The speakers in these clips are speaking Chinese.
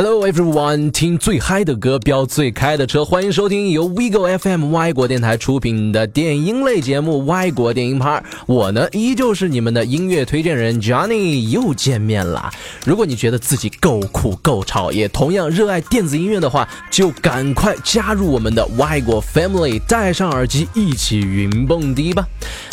Hello everyone，听最嗨的歌，飙最开的车，欢迎收听由 WeGo FM 外国电台出品的电音类节目《外国电音趴》。我呢，依旧是你们的音乐推荐人 Johnny，又见面啦。如果你觉得自己够酷够潮，也同样热爱电子音乐的话，就赶快加入我们的外国 Family，戴上耳机一起云蹦迪吧。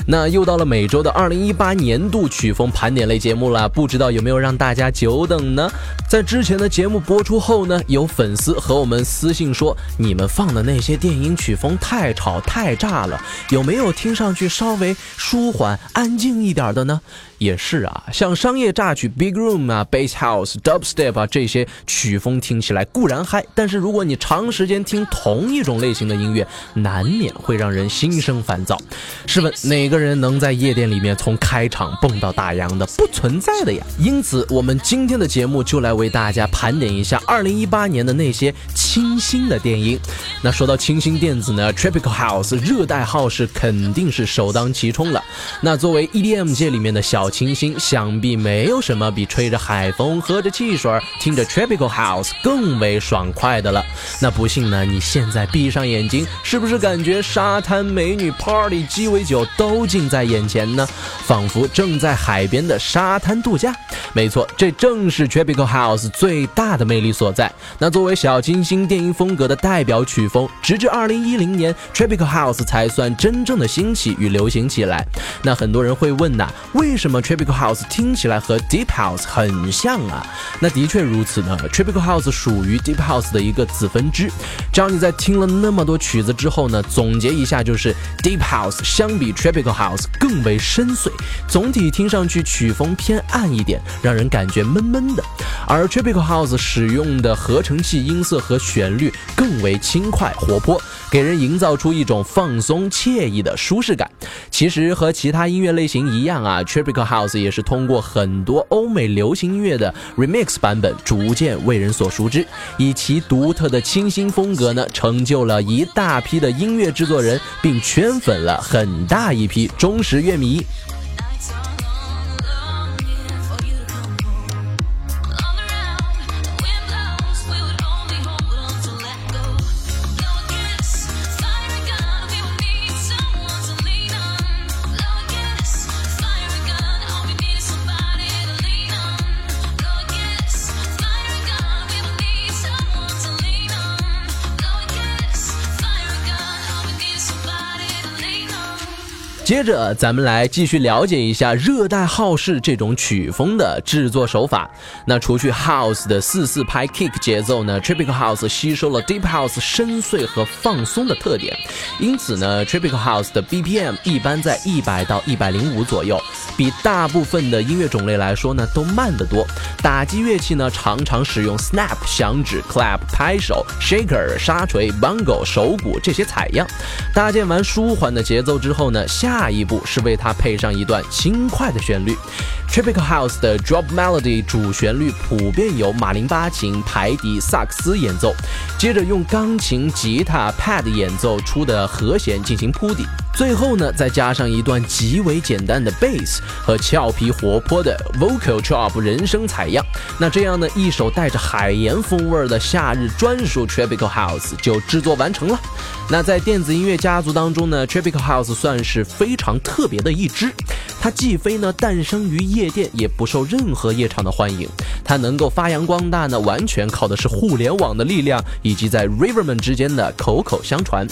那又到了每周的2018年度曲风盘点类节目了，不知道有没有让大家久等呢？在之前的节目播播出后呢，有粉丝和我们私信说，你们放的那些电音曲风太吵太炸了，有没有听上去稍微舒缓安静一点的呢？也是啊，像商业炸曲、Big Room 啊、Bass House、Dubstep 啊这些曲风听起来固然嗨，但是如果你长时间听同一种类型的音乐，难免会让人心生烦躁。试问哪个人能在夜店里面从开场蹦到大洋的？不存在的呀。因此，我们今天的节目就来为大家盘点一下2018年的那些清新的电音。那说到清新电子呢，Tropical House 热带号是肯定是首当其冲了。那作为 EDM 界里面的小小清新，想必没有什么比吹着海风、喝着汽水、听着 Tropical House 更为爽快的了。那不信呢？你现在闭上眼睛，是不是感觉沙滩美女、Party 鸡尾酒都近在眼前呢？仿佛正在海边的沙滩度假。没错，这正是 Tropical House 最大的魅力所在。那作为小清新电音风格的代表曲风，直至2010年，Tropical House 才算真正的兴起与流行起来。那很多人会问呐，为什么 Tropical House 听起来和 Deep House 很像啊？那的确如此呢。Tropical House 属于 Deep House 的一个子分支。只要你在听了那么多曲子之后呢，总结一下就是 Deep House 相比 Tropical House 更为深邃，总体听上去曲风偏暗一点。让人感觉闷闷的，而 Tropical House 使用的合成器音色和旋律更为轻快活泼，给人营造出一种放松惬意的舒适感。其实和其他音乐类型一样啊，Tropical House 也是通过很多欧美流行音乐的 remix 版本，逐渐为人所熟知。以其独特的清新风格呢，成就了一大批的音乐制作人，并圈粉了很大一批忠实乐迷。接着，咱们来继续了解一下热带好式这种曲风的制作手法。那除去 House 的四四拍 Kick 节奏呢，Tropical House 吸收了 Deep House 深邃和放松的特点，因此呢，Tropical House 的 BPM 一般在一百到一百零五左右，比大部分的音乐种类来说呢都慢得多。打击乐器呢常常使用 Snap 响指、Clap 拍手、Shaker 沙锤、Bongo 手鼓这些采样。搭建完舒缓的节奏之后呢，下下一步是为它配上一段轻快的旋律。Tropical House 的 Drop Melody 主旋律普遍由马林巴琴、排笛、萨克斯演奏，接着用钢琴、吉他、Pad 演奏出的和弦进行铺底，最后呢再加上一段极为简单的 Bass 和俏皮活泼的 Vocal Chop 人声采样。那这样呢，一首带着海盐风味的夏日专属 Tropical House 就制作完成了。那在电子音乐家族当中呢，Tropical House 算是非非常特别的一支。它既非呢诞生于夜店，也不受任何夜场的欢迎。它能够发扬光大呢，完全靠的是互联网的力量以及在 River 们之间的口口相传。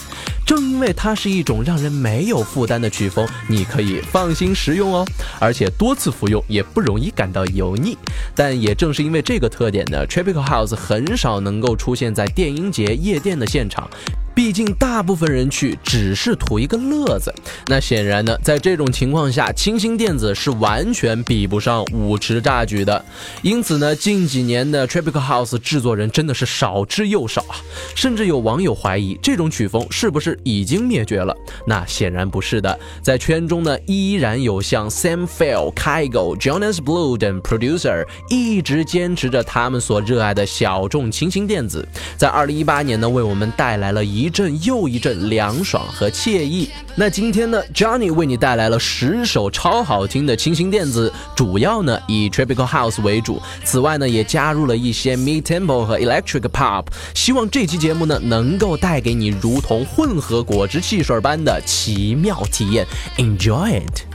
正因为它是一种让人没有负担的曲风，你可以放心食用哦，而且多次服用也不容易感到油腻。但也正是因为这个特点呢，Tropical House 很少能够出现在电音节、夜店的现场。毕竟，大部分人去只是图一个乐子。那显然呢，在这种情况下，清新电子是完全比不上舞池炸举的。因此呢，近几年的 Tropical House 制作人真的是少之又少啊！甚至有网友怀疑，这种曲风是不是已经灭绝了？那显然不是的，在圈中呢，依然有像 Sam Fell、Kygo、Jonas Blue 等 producer 一直坚持着他们所热爱的小众清新电子。在2018年呢，为我们带来了一。一阵又一阵凉爽和惬意。那今天呢，Johnny 为你带来了十首超好听的清新电子，主要呢以 Tropical House 为主。此外呢，也加入了一些 Mid Tempo 和 Electric Pop。希望这期节目呢，能够带给你如同混合果汁汽水般的奇妙体验。Enjoy it。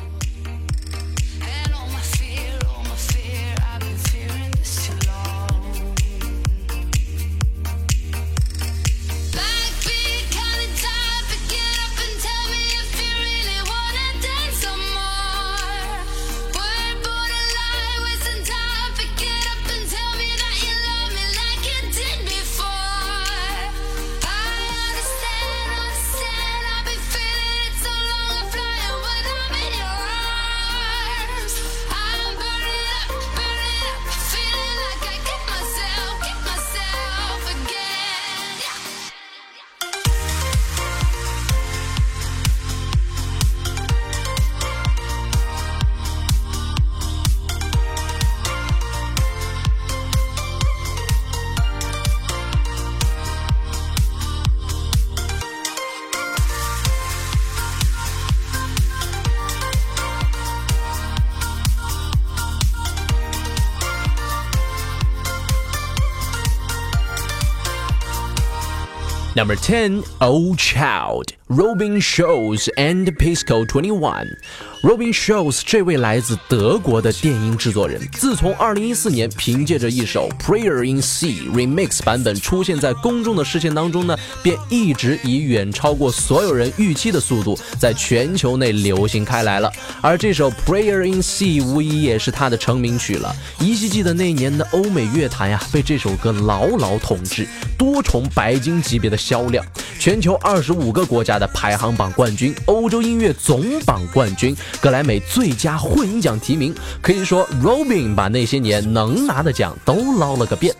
Number 10, Old Child, Robin Schulz and Pisco 21. Robin Schulz 这位来自德国的电音制作人，自从2014年凭借着一首 Prayer in C remix 版本出现在公众的视线当中呢，便一直以远超过所有人预期的速度在全球内流行开来了。而这首 Prayer in C 无疑也是他的成名曲了。依稀记得那年的欧美乐坛呀，被这首歌牢牢统治，多重白金级别的销量，全球二十五个国家的排行榜冠军，欧洲音乐总榜冠军。格莱美最佳混音奖提名，可以说 Robin 把那些年能拿的奖都捞了个遍。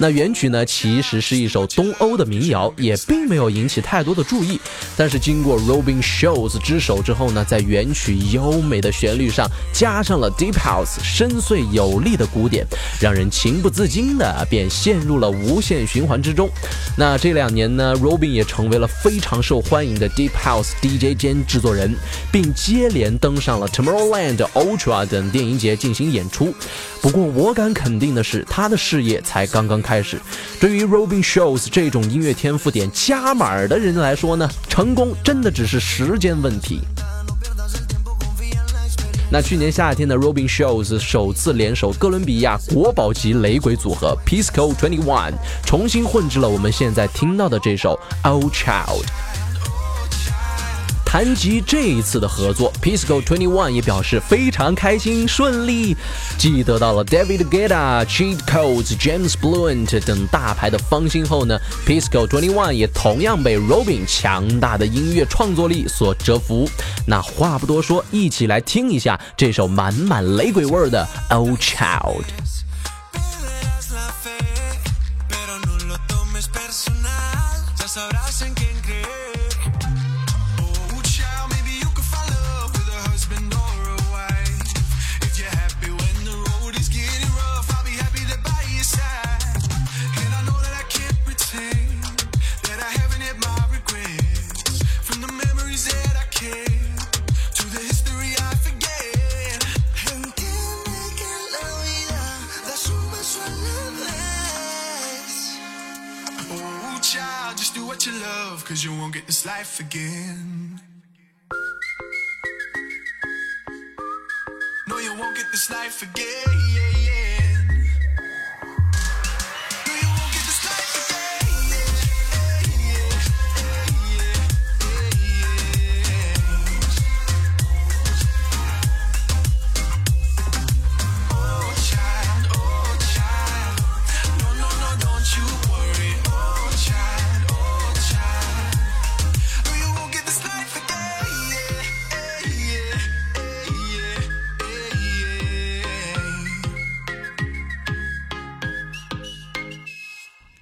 那原曲呢，其实是一首东欧的民谣，也并没有引起太多的注意。但是经过 Robin Shows 之手之后呢，在原曲优美的旋律上加上了 Deep House 深邃有力的鼓点，让人情不自禁的便陷入了无限循环之中。那这两年呢，Robin 也成为了非常受欢迎的 Deep House DJ 兼制作人，并接连登上了 Tomorrowland、Ultra 等电影节进行演出。不过我敢肯定的是，他的事业才刚刚。开始，对于 Robin Shows 这种音乐天赋点加码的人来说呢，成功真的只是时间问题。那去年夏天的 Robin Shows 首次联手哥伦比亚国宝级雷鬼组合 Pisco Twenty One，重新混制了我们现在听到的这首 Old Child。谈及这一次的合作，Pisco Twenty One 也表示非常开心顺利，既得到了 David Guetta、Cheat Codes、James Blunt 等大牌的芳心后呢，Pisco Twenty One 也同样被 Robin 强大的音乐创作力所折服。那话不多说，一起来听一下这首满满雷鬼味儿的 Old Child。Cause you won't get this life again. No, you won't get this life again.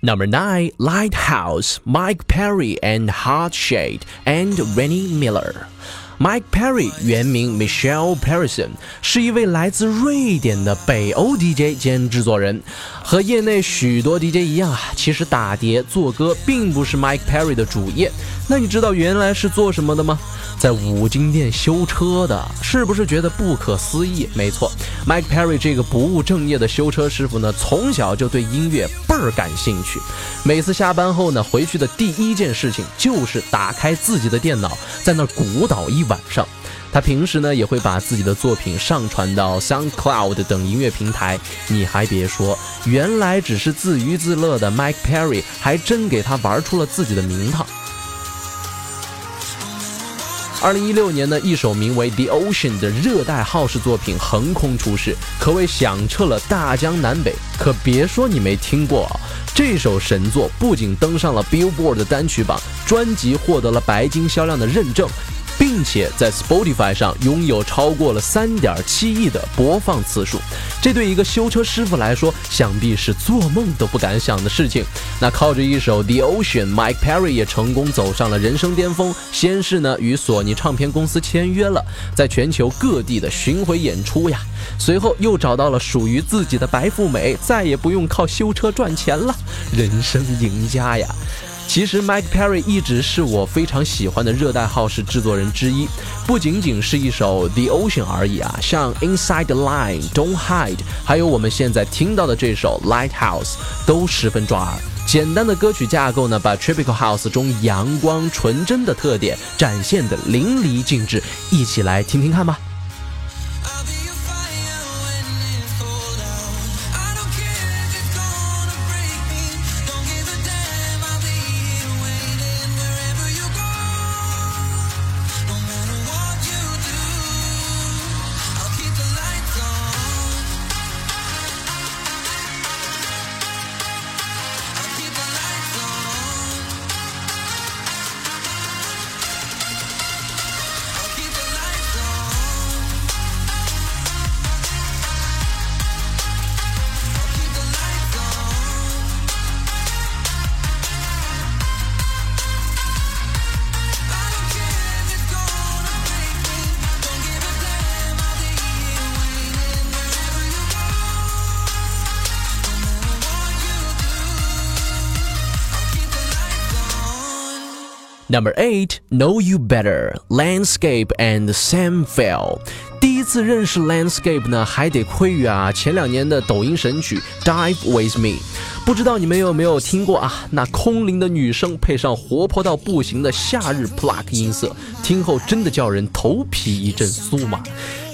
Number nine, Lighthouse, Mike Perry and Heart Shade and Rennie Miller. Mike Perry 原名 Michelle parrison 是一位来自瑞典的北欧 DJ 兼制作人。和业内许多 DJ 一样啊，其实打碟做歌并不是 Mike Perry 的主业。那你知道原来是做什么的吗？在五金店修车的，是不是觉得不可思议？没错，Mike Perry 这个不务正业的修车师傅呢，从小就对音乐倍儿感兴趣。每次下班后呢，回去的第一件事情就是打开自己的电脑，在那儿鼓捣一晚上。他平时呢，也会把自己的作品上传到 SoundCloud 等音乐平台。你还别说，原来只是自娱自乐的 Mike Perry，还真给他玩出了自己的名堂。二零一六年呢，一首名为《The Ocean》的热带号式作品横空出世，可谓响彻了大江南北。可别说你没听过啊，这首神作不仅登上了 Billboard 的单曲榜，专辑获得了白金销量的认证。并且在 Spotify 上拥有超过了三点七亿的播放次数，这对一个修车师傅来说，想必是做梦都不敢想的事情。那靠着一首 The Ocean，Mike Perry 也成功走上了人生巅峰。先是呢与索尼唱片公司签约了，在全球各地的巡回演出呀，随后又找到了属于自己的白富美，再也不用靠修车赚钱了，人生赢家呀！其实，Mike Perry 一直是我非常喜欢的热带号式制作人之一，不仅仅是一首 The Ocean 而已啊，像 Inside the Line、Don't Hide，还有我们现在听到的这首 Lighthouse，都十分抓耳。简单的歌曲架构呢，把 Tropical House 中阳光纯真的特点展现的淋漓尽致，一起来听听看吧。Number eight, Know You Better, Landscape and Sam Fell。第一次认识 Landscape 呢，还得亏于啊前两年的抖音神曲 Dive With Me。 不知道你们有没有听过啊？那空灵的女声配上活泼到不行的夏日 pluck 音色，听后真的叫人头皮一阵酥麻。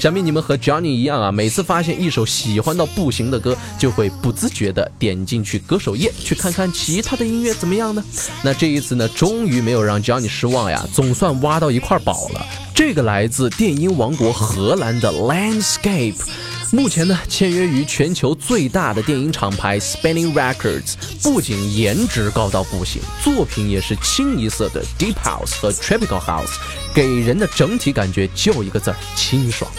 想必你们和 Johnny 一样啊，每次发现一首喜欢到不行的歌，就会不自觉的点进去歌手页去看看其他的音乐怎么样呢？那这一次呢，终于没有让 Johnny 失望呀，总算挖到一块宝了。这个来自电音王国荷兰的 Landscape。目前呢，签约于全球最大的电影厂牌 Spinning Records，不仅颜值高到不行，作品也是清一色的 Deep House 和 Tropical House，给人的整体感觉就一个字儿清爽。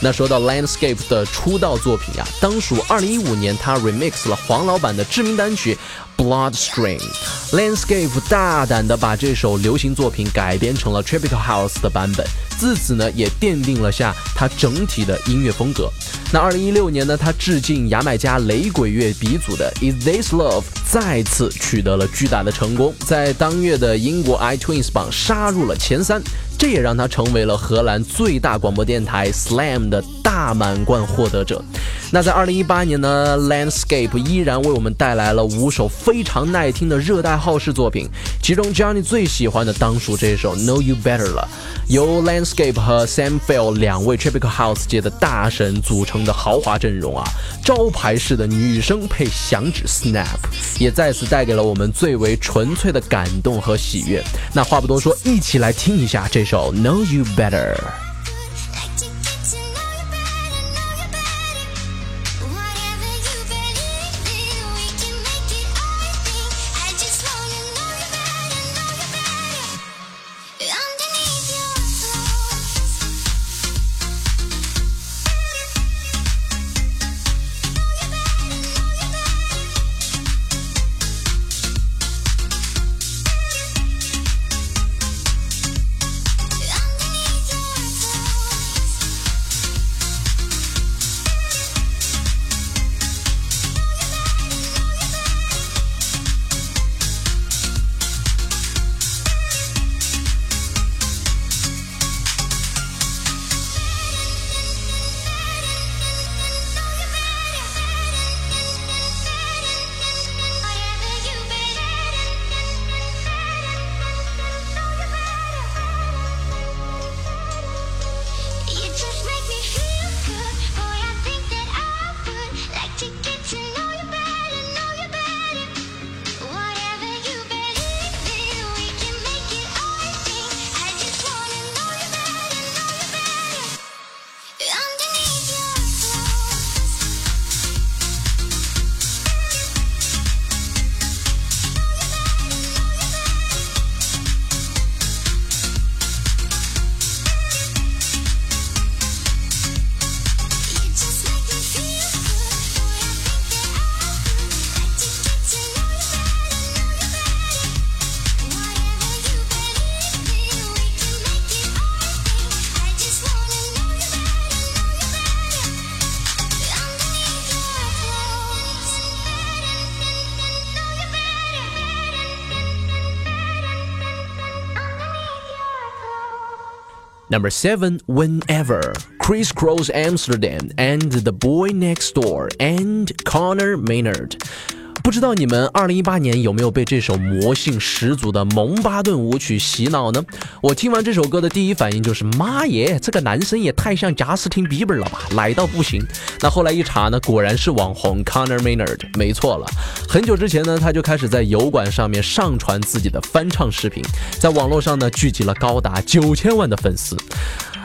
那说到 Landscape 的出道作品呀，当属2015年他 remix 了黄老板的知名单曲 Bloodstream。Landscape 大胆的把这首流行作品改编成了 Tropical House 的版本。自此呢，也奠定了下他整体的音乐风格。那二零一六年呢，他致敬牙买加雷鬼乐鼻祖的 Is This Love 再次取得了巨大的成功，在当月的英国 iTunes 榜杀入了前三。这也让他成为了荷兰最大广播电台 Slam 的大满贯获得者。那在二零一八年呢，Landscape 依然为我们带来了五首非常耐听的热带号式作品，其中 Johnny 最喜欢的当属这首 Know You Better 了。由 Landscape 和 Sam Fell 两位 Tropical House 界的大神组成的豪华阵容啊，招牌式的女声配响指 Snap，也再次带给了我们最为纯粹的感动和喜悦。那话不多说，一起来听一下这。首 Know You Better。Number seven, Whenever, Chris Cross Amsterdam and The Boy Next Door and Connor Maynard. 不知道你们二零一八年有没有被这首魔性十足的蒙巴顿舞曲洗脑呢？我听完这首歌的第一反应就是妈耶，这个男生也太像贾斯汀比伯了吧，奶到不行。那后来一查呢，果然是网红 Connor Maynard，没错了。很久之前呢，他就开始在油管上面上传自己的翻唱视频，在网络上呢聚集了高达九千万的粉丝。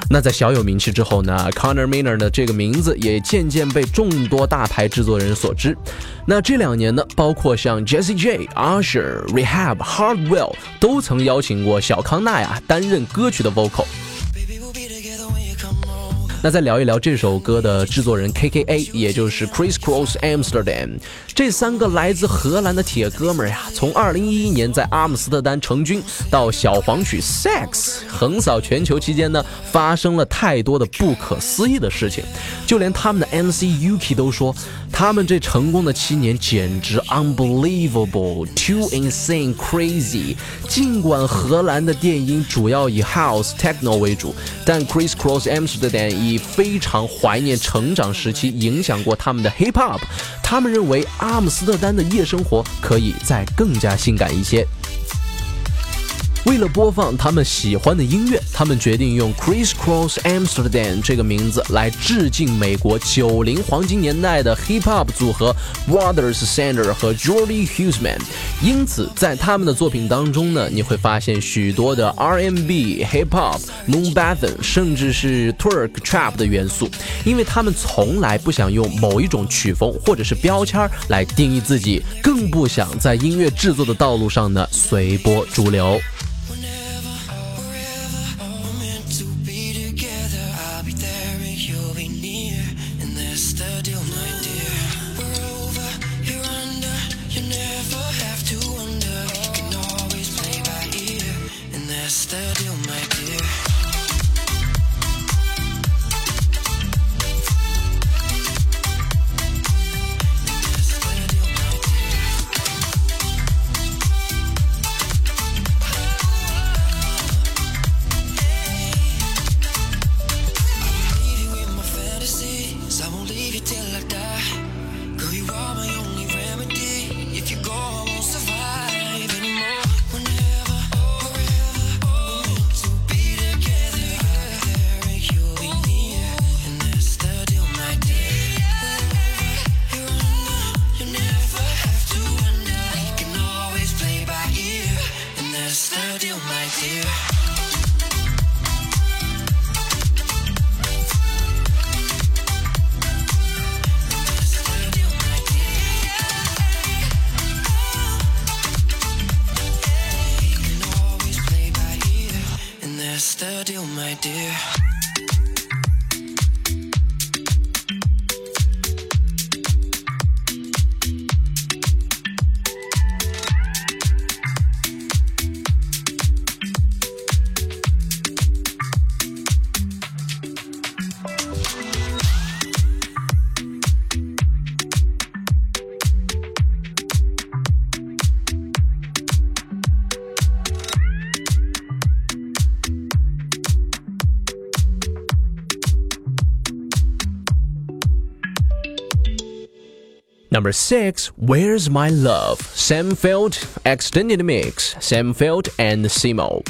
那在小有名气之后呢，Connor m i n e r 的这个名字也渐渐被众多大牌制作人所知。那这两年呢，包括像 Jessie J、Usher、Rehab、Hardwell 都曾邀请过小康纳呀担任歌曲的 vocal。那再聊一聊这首歌的制作人 KKA，也就是 Chris Cross Amsterdam，这三个来自荷兰的铁哥们儿呀，从2011年在阿姆斯特丹成军，到小黄曲 Sex 横扫全球期间呢，发生了太多的不可思议的事情，就连他们的 MC Yuki 都说，他们这成功的七年简直 unbelievable，too insane crazy。尽管荷兰的电音主要以 House Techno 为主，但 Chris Cross Amsterdam 以非常怀念成长时期影响过他们的 hip hop，他们认为阿姆斯特丹的夜生活可以再更加性感一些。为了播放他们喜欢的音乐，他们决定用 Chris Cross Amsterdam 这个名字来致敬美国九零黄金年代的 hip hop 组合 Brothers Sander 和 Jordy Huseman。因此，在他们的作品当中呢，你会发现许多的 R&B、hip hop、Moon b a t h i n 甚至是 Turk trap 的元素。因为他们从来不想用某一种曲风或者是标签来定义自己，更不想在音乐制作的道路上呢随波逐流。Number six, Where's My Love? Sam Feld Extended Mix, Sam Feld and Simo.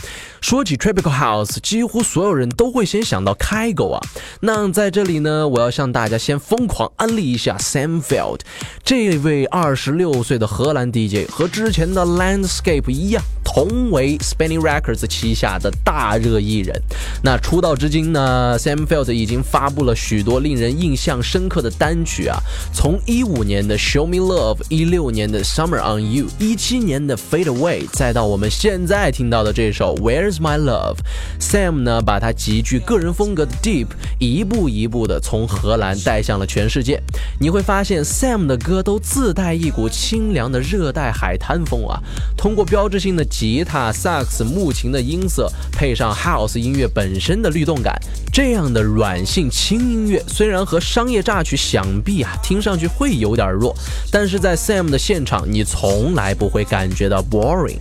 说起 Tropical House，几乎所有人都会先想到开狗啊。那在这里呢，我要向大家先疯狂安利一下 Sam Field，这位二十六岁的荷兰 DJ，和之前的 Landscape 一样，同为 Spinning Records 旗下的大热艺人。那出道至今呢，Sam Field 已经发布了许多令人印象深刻的单曲啊，从一五年的 Show Me Love，一六年的 Summer on You，一七年的 Fade Away，再到我们现在听到的这首 Where。My love，Sam 呢，把他极具个人风格的 Deep 一步一步的从荷兰带向了全世界。你会发现，Sam 的歌都自带一股清凉的热带海滩风啊。通过标志性的吉他、萨克斯、木琴的音色，配上 House 音乐本身的律动感，这样的软性轻音乐，虽然和商业榨取想必啊，听上去会有点弱，但是在 Sam 的现场，你从来不会感觉到 boring。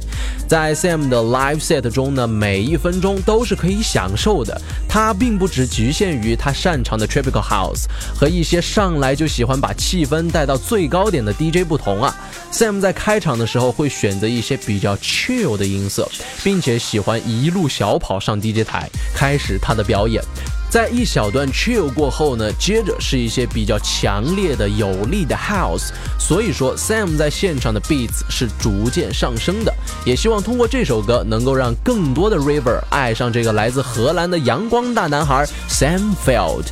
在 Sam 的 live set 中呢，每一分钟都是可以享受的。他并不只局限于他擅长的 tropical house，和一些上来就喜欢把气氛带到最高点的 DJ 不同啊。Sam 在开场的时候会选择一些比较 chill 的音色，并且喜欢一路小跑上 DJ 台，开始他的表演。在一小段 chill 过后呢，接着是一些比较强烈的、有力的 house。所以说，Sam 在现场的 beats 是逐渐上升的。也希望通过这首歌，能够让更多的 River 爱上这个来自荷兰的阳光大男孩 Samfield。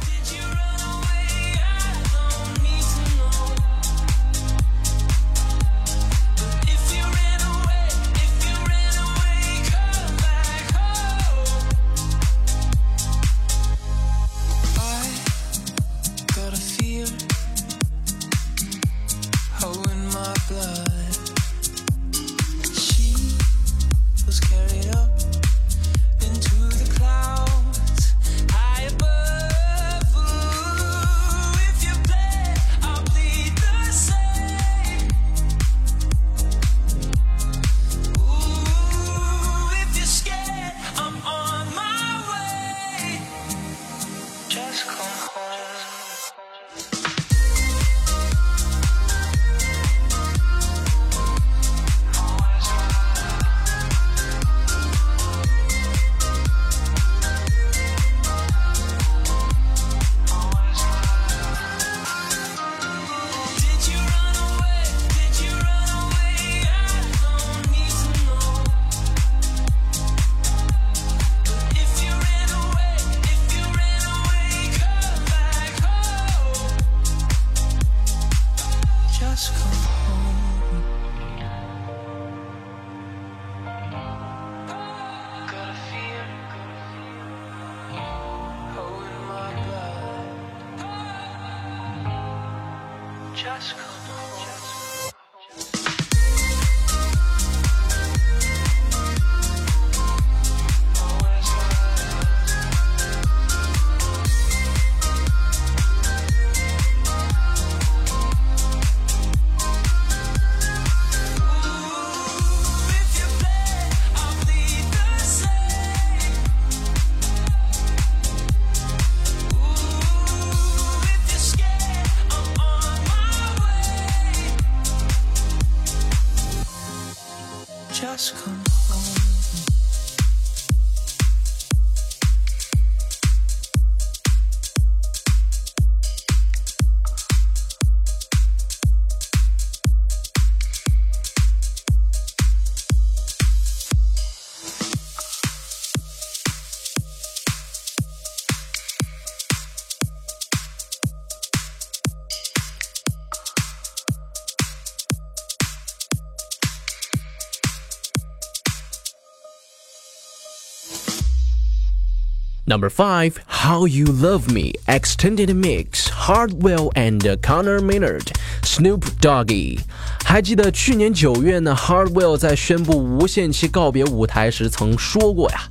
Number five, How You Love Me Extended Mix, Hardwell and Connor Maynard, Snoop Doggy。还记得去年九月呢，Hardwell 在宣布无限期告别舞台时曾说过呀：“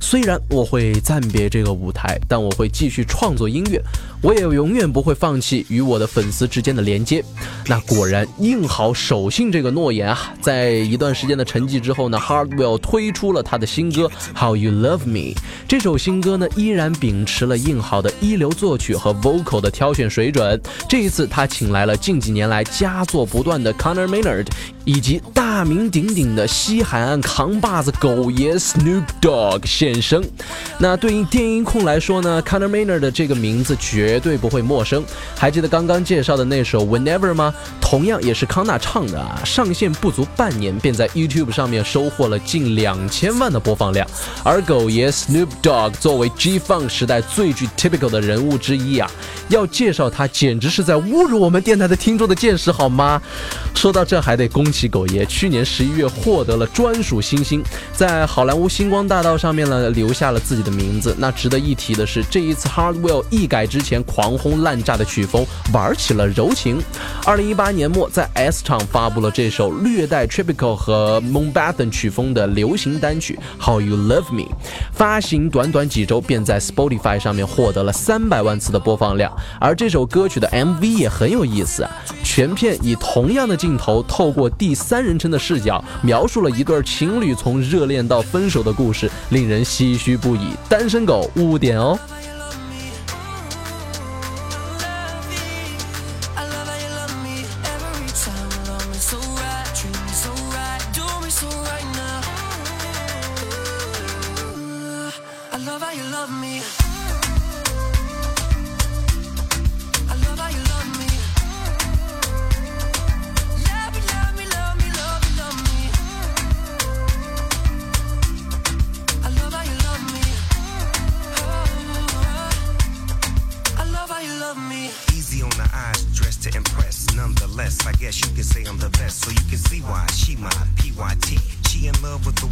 虽然我会暂别这个舞台，但我会继续创作音乐，我也永远不会放弃与我的粉丝之间的连接。”那果然硬好守信这个诺言啊！在一段时间的沉寂之后呢，Hardwell 推出了他的新歌《How You Love Me》。这首新歌呢，依然秉持了硬好的一流作曲和 vocal 的挑选水准。这一次，他请来了近几年来佳作不断的 Connor Maynard。以及大名鼎鼎的西海岸扛把子狗爷 Snoop Dogg 现身。那对应电音控来说呢，Conor Maynard 的这个名字绝对不会陌生。还记得刚刚介绍的那首 Whenever 吗？同样也是康纳唱的啊。上线不足半年，便在 YouTube 上面收获了近两千万的播放量。而狗爷 Snoop Dogg 作为 G-Funk 时代最具 typical 的人物之一啊，要介绍他简直是在侮辱我们电台的听众的见识，好吗？说到这还得恭西狗爷，去年十一月获得了专属星星，在好莱坞星光大道上面呢留下了自己的名字。那值得一提的是，这一次 Hardwell 一改之前狂轰滥炸的曲风，玩起了柔情。二零一八年末，在 S 厂发布了这首略带 Tropical 和 Moonbatten 曲风的流行单曲《How You Love Me》，发行短短几周便在 Spotify 上面获得了三百万次的播放量。而这首歌曲的 MV 也很有意思啊，全片以同样的镜头，透过第三人称的视角，描述了一对情侣从热恋到分手的故事，令人唏嘘不已。单身狗污点哦。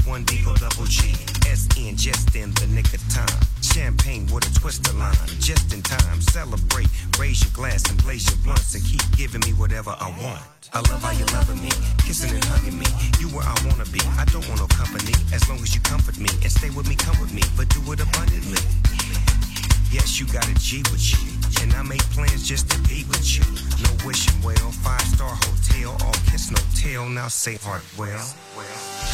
one Deagle double G S N just in the nick of time. Champagne with a twister line, just in time. Celebrate, raise your glass and blaze your blunts and keep giving me whatever I want. I love how you're loving me, kissing and hugging me. You where I wanna be. I don't want no company as long as you comfort me and stay with me, come with me, but do it abundantly. Yes, you got a G with you. And I make plans just to be with you. No wishing well, five star hotel, all kiss no tail. Now say heart well. well.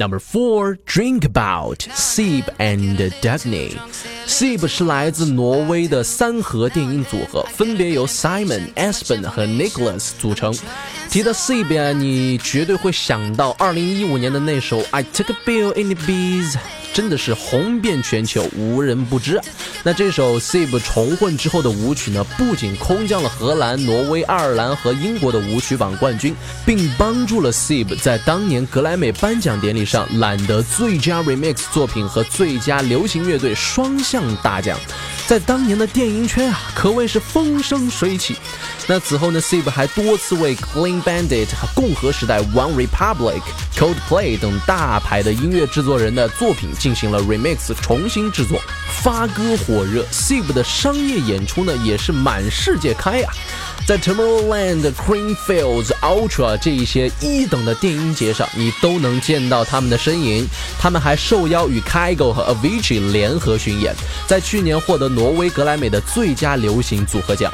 Number four, Drink About, Sib and Dagny. Sib 是来自挪威的三核电音组合，分别由 Simon、Espen 和 Nicholas 组成。提到 Sib 啊，你绝对会想到2015年的那首 I Took a Bill in the Bees。 真的是红遍全球，无人不知。那这首 Sib 重混之后的舞曲呢，不仅空降了荷兰、挪威、爱尔兰和英国的舞曲榜冠军，并帮助了 Sib 在当年格莱美颁奖典礼上揽得最佳 Remix 作品和最佳流行乐队双项大奖，在当年的电音圈啊，可谓是风生水起。那此后呢，Sib 还多次为 Clean Bandit 和共和时代、One Republic、Coldplay 等大牌的音乐制作人的作品进行了 remix 重新制作，发歌火热。Sib 的商业演出呢，也是满世界开呀，在 Tomorrowland、Creamfields、Ultra 这一些一等的电音节上，你都能见到他们的身影。他们还受邀与 Kygo 和 Avicii 联合巡演，在去年获得挪威格莱美的最佳流行组合奖。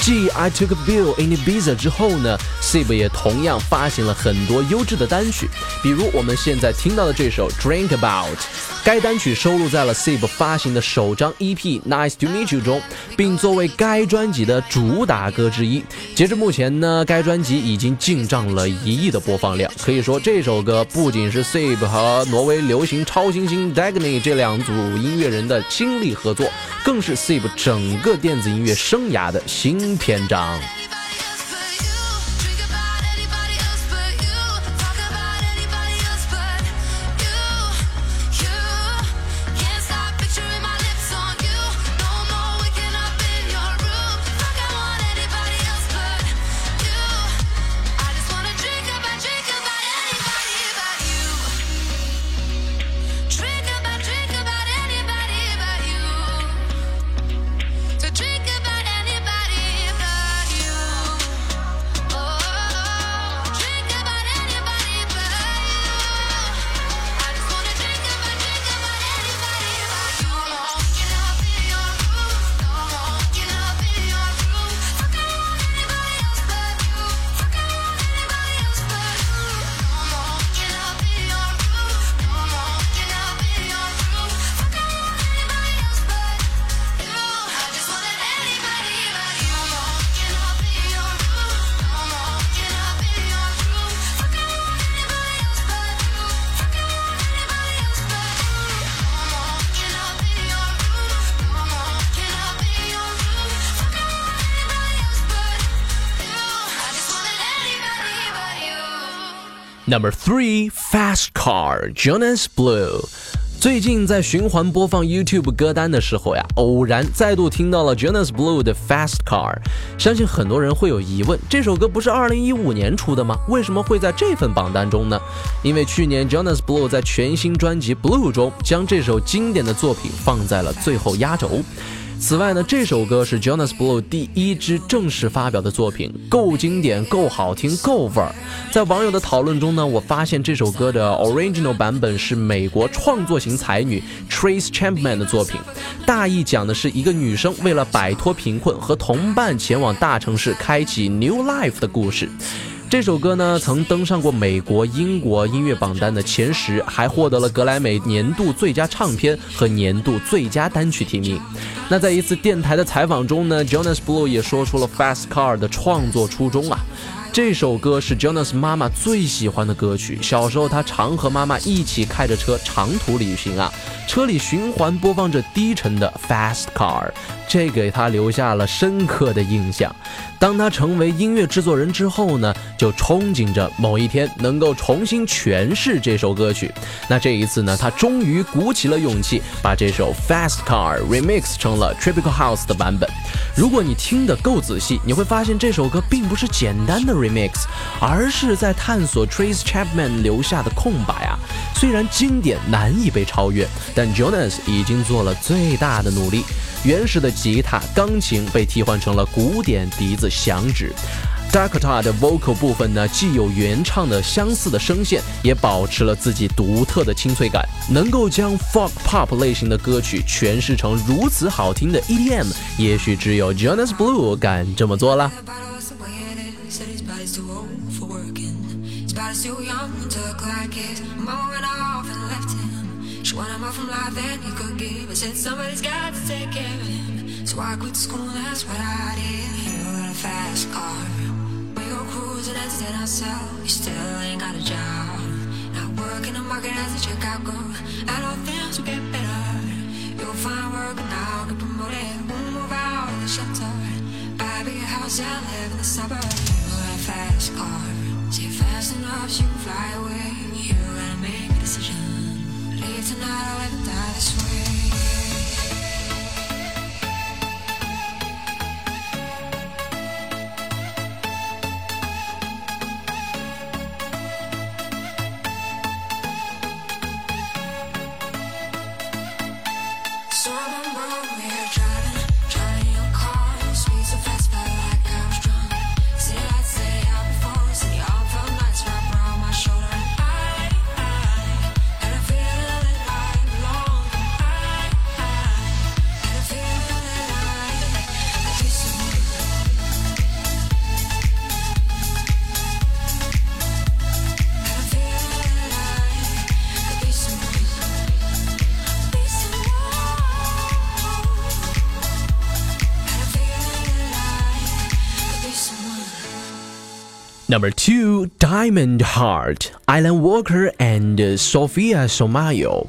继 I Took a Bill in Ibiza 之后呢，Sib 也同样发行了很多优质的单曲，比如我们现在听到的这首 Drink About。该单曲收录在了 Sib 发行的首张 EP《Nice to Meet You》中，并作为该专辑的主打歌之一。截至目前呢，该专辑已经进账了一亿的播放量。可以说，这首歌不仅是 Sib 和挪威流行超新星 Dagny 这两组音乐人的倾力合作，更是 Sib 整个电子音乐生涯的新篇章。Number three, Fast Car, Jonas Blue。最近在循环播放 YouTube 歌单的时候呀，偶然再度听到了 Jonas Blue 的 Fast Car。相信很多人会有疑问，这首歌不是2015年出的吗？为什么会在这份榜单中呢？因为去年 Jonas Blue 在全新专辑 Blue 中将这首经典的作品放在了最后压轴。此外呢，这首歌是 Jonas Blue 第一支正式发表的作品，够经典，够好听，够味儿。在网友的讨论中呢，我发现这首歌的 original 版本是美国创作型才女 Trace Chapman 的作品，大意讲的是一个女生为了摆脱贫困，和同伴前往大城市开启 new life 的故事。这首歌呢，曾登上过美国、英国音乐榜单的前十，还获得了格莱美年度最佳唱片和年度最佳单曲提名。那在一次电台的采访中呢，Jonas Blue 也说出了《Fast Car》的创作初衷啊。这首歌是 Jonas 妈妈最喜欢的歌曲。小时候，他常和妈妈一起开着车长途旅行啊，车里循环播放着低沉的 Fast Car，这给他留下了深刻的印象。当他成为音乐制作人之后呢，就憧憬着某一天能够重新诠释这首歌曲。那这一次呢，他终于鼓起了勇气，把这首 Fast Car remix 成了 Tropical House 的版本。如果你听得够仔细，你会发现这首歌并不是简单的。remix，而是在探索 Trace Chapman 留下的空白啊。虽然经典难以被超越，但 Jonas 已经做了最大的努力。原始的吉他、钢琴被替换成了古典笛子响指。Dakota 的 vocal 部分呢，既有原唱的相似的声线，也保持了自己独特的清脆感。能够将 folk pop 类型的歌曲诠释成如此好听的 EDM，也许只有 Jonas Blue 敢这么做了。Body's too old for working. His body's too young to look like his. mom went off and left him. She wanted more from life than he could give. I said somebody's got to take care of him. So I quit school, that's what I did. You got a fast car. We go cruising, entertain ourselves. You still ain't got a job. Now work in the market as a checkout girl. I know things will get better. You'll find work now, get promoted. We'll move out of the shelter. Buy a bigger house and live in the suburbs. Fast car. See fast enough, you can fly away. You gotta make a decision. Leave tonight or let them die this way. Number two, Diamond Heart, Alan Walker and Sophia Somayo.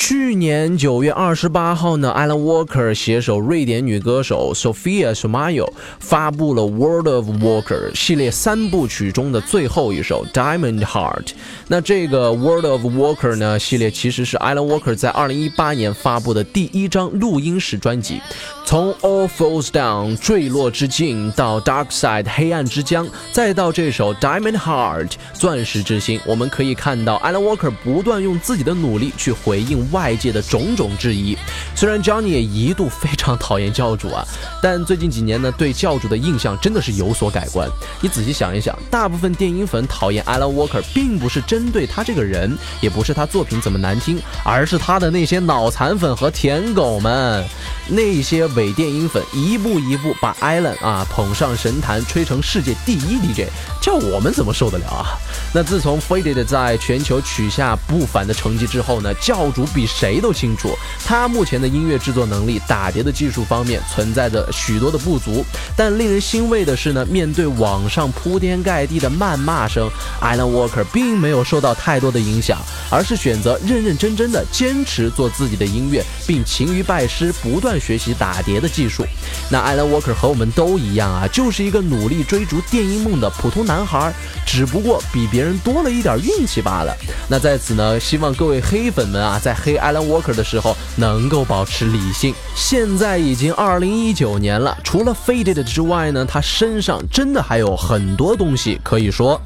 去年九月二十八号呢，Alan Walker 携手瑞典女歌手 Sophia Somayo 发布了《World of Walker》系列三部曲中的最后一首《Diamond Heart》。那这个《World of Walker》呢系列其实是 Alan Walker 在二零一八年发布的第一张录音室专辑。从 All Falls Down 坠落之境到 Dark Side 黑暗之江，再到这首 Diamond Heart 钻石之心，我们可以看到 Alan Walker 不断用自己的努力去回应外界的种种质疑。虽然 Johnny 也一度非常讨厌教主啊，但最近几年呢，对教主的印象真的是有所改观。你仔细想一想，大部分电音粉讨厌 Alan Walker，并不是针对他这个人，也不是他作品怎么难听，而是他的那些脑残粉和舔狗们，那些。伪电音粉一步一步把艾伦啊捧上神坛，吹成世界第一 DJ，叫我们怎么受得了啊？那自从 Faded 在全球取下不凡的成绩之后呢，教主比谁都清楚，他目前的音乐制作能力、打碟的技术方面存在着许多的不足。但令人欣慰的是呢，面对网上铺天盖地的谩骂声，Alan Walker 并没有受到太多的影响，而是选择认认真真的坚持做自己的音乐，并勤于拜师，不断学习打碟。的技术，那 Alan Walker 和我们都一样啊，就是一个努力追逐电音梦的普通男男孩，只不过比别人多了一点运气罢了。那在此呢，希望各位黑粉们啊，在黑 Alan Walker 的时候能够保持理性。现在已经二零一九年了，除了 Faded 之外呢，他身上真的还有很多东西可以说。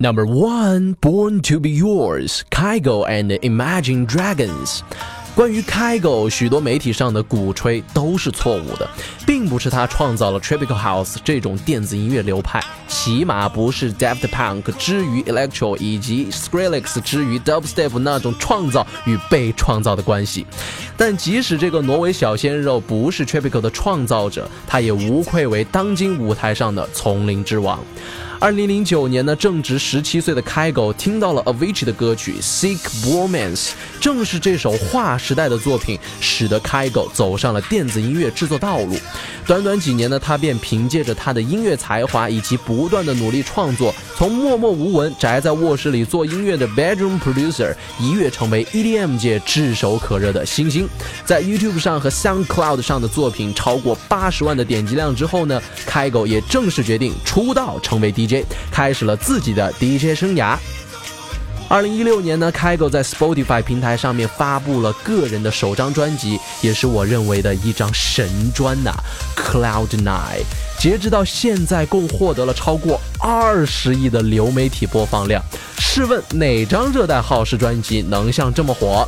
Number one, Born to Be Yours, Kygo and Imagine Dragons。关于 Kygo，许多媒体上的鼓吹都是错误的，并不是他创造了 Tropical House 这种电子音乐流派，起码不是 Daft Punk 之于 Electro 以及 Skrillex 之于 Dubstep 那种创造与被创造的关系。但即使这个挪威小鲜肉不是 Tropical 的创造者，他也无愧为当今舞台上的丛林之王。二零零九年呢，正值十七岁的开狗听到了 Avicii 的歌曲《Seek Romance》，正是这首划时代的作品，使得开狗走上了电子音乐制作道路。短短几年呢，他便凭借着他的音乐才华以及不断的努力创作，从默默无闻宅在卧室里做音乐的 bedroom producer，一跃成为 EDM 界炙手可热的新星。在 YouTube 上和 SoundCloud 上的作品超过八十万的点击量之后呢，开狗也正式决定出道，成为 d。J 开始了自己的 DJ 生涯。二零一六年呢，开狗在 Spotify 平台上面发布了个人的首张专辑，也是我认为的一张神专呐，《Cloud Nine》。截止到现在，共获得了超过二十亿的流媒体播放量。试问哪张热带号式专辑能像这么火？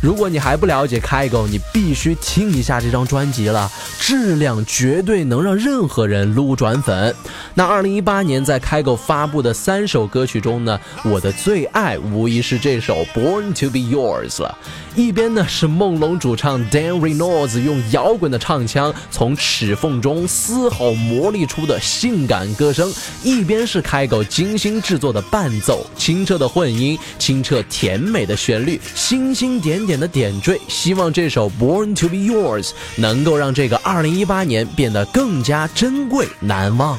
如果你还不了解开狗，你必须听一下这张专辑了，质量绝对能让任何人撸转粉。那二零一八年在开狗发布的三首歌曲中呢，我的最爱无疑是这首《Born to Be Yours》了。一边呢是梦龙主唱 Dan Reynolds 用摇滚的唱腔从齿缝中嘶吼磨砺出的性感歌声，一边是开狗精心制作的伴奏，清澈澈的混音，清澈甜美的旋律，星星点点的点缀。希望这首 Born to Be Yours 能够让这个2018年变得更加珍贵难忘。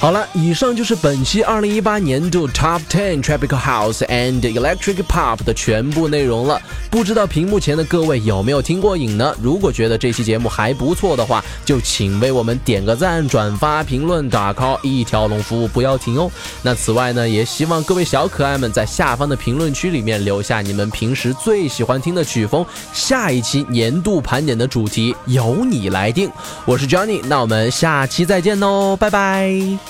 好了，以上就是本期二零一八年度 Top Ten Tropical House and Electric Pop 的全部内容了。不知道屏幕前的各位有没有听过瘾呢？如果觉得这期节目还不错的话，就请为我们点个赞、转发、评论、打 call，一条龙服务不要停哦。那此外呢，也希望各位小可爱们在下方的评论区里面留下你们平时最喜欢听的曲风，下一期年度盘点的主题由你来定。我是 Johnny，那我们下期再见喽，拜拜。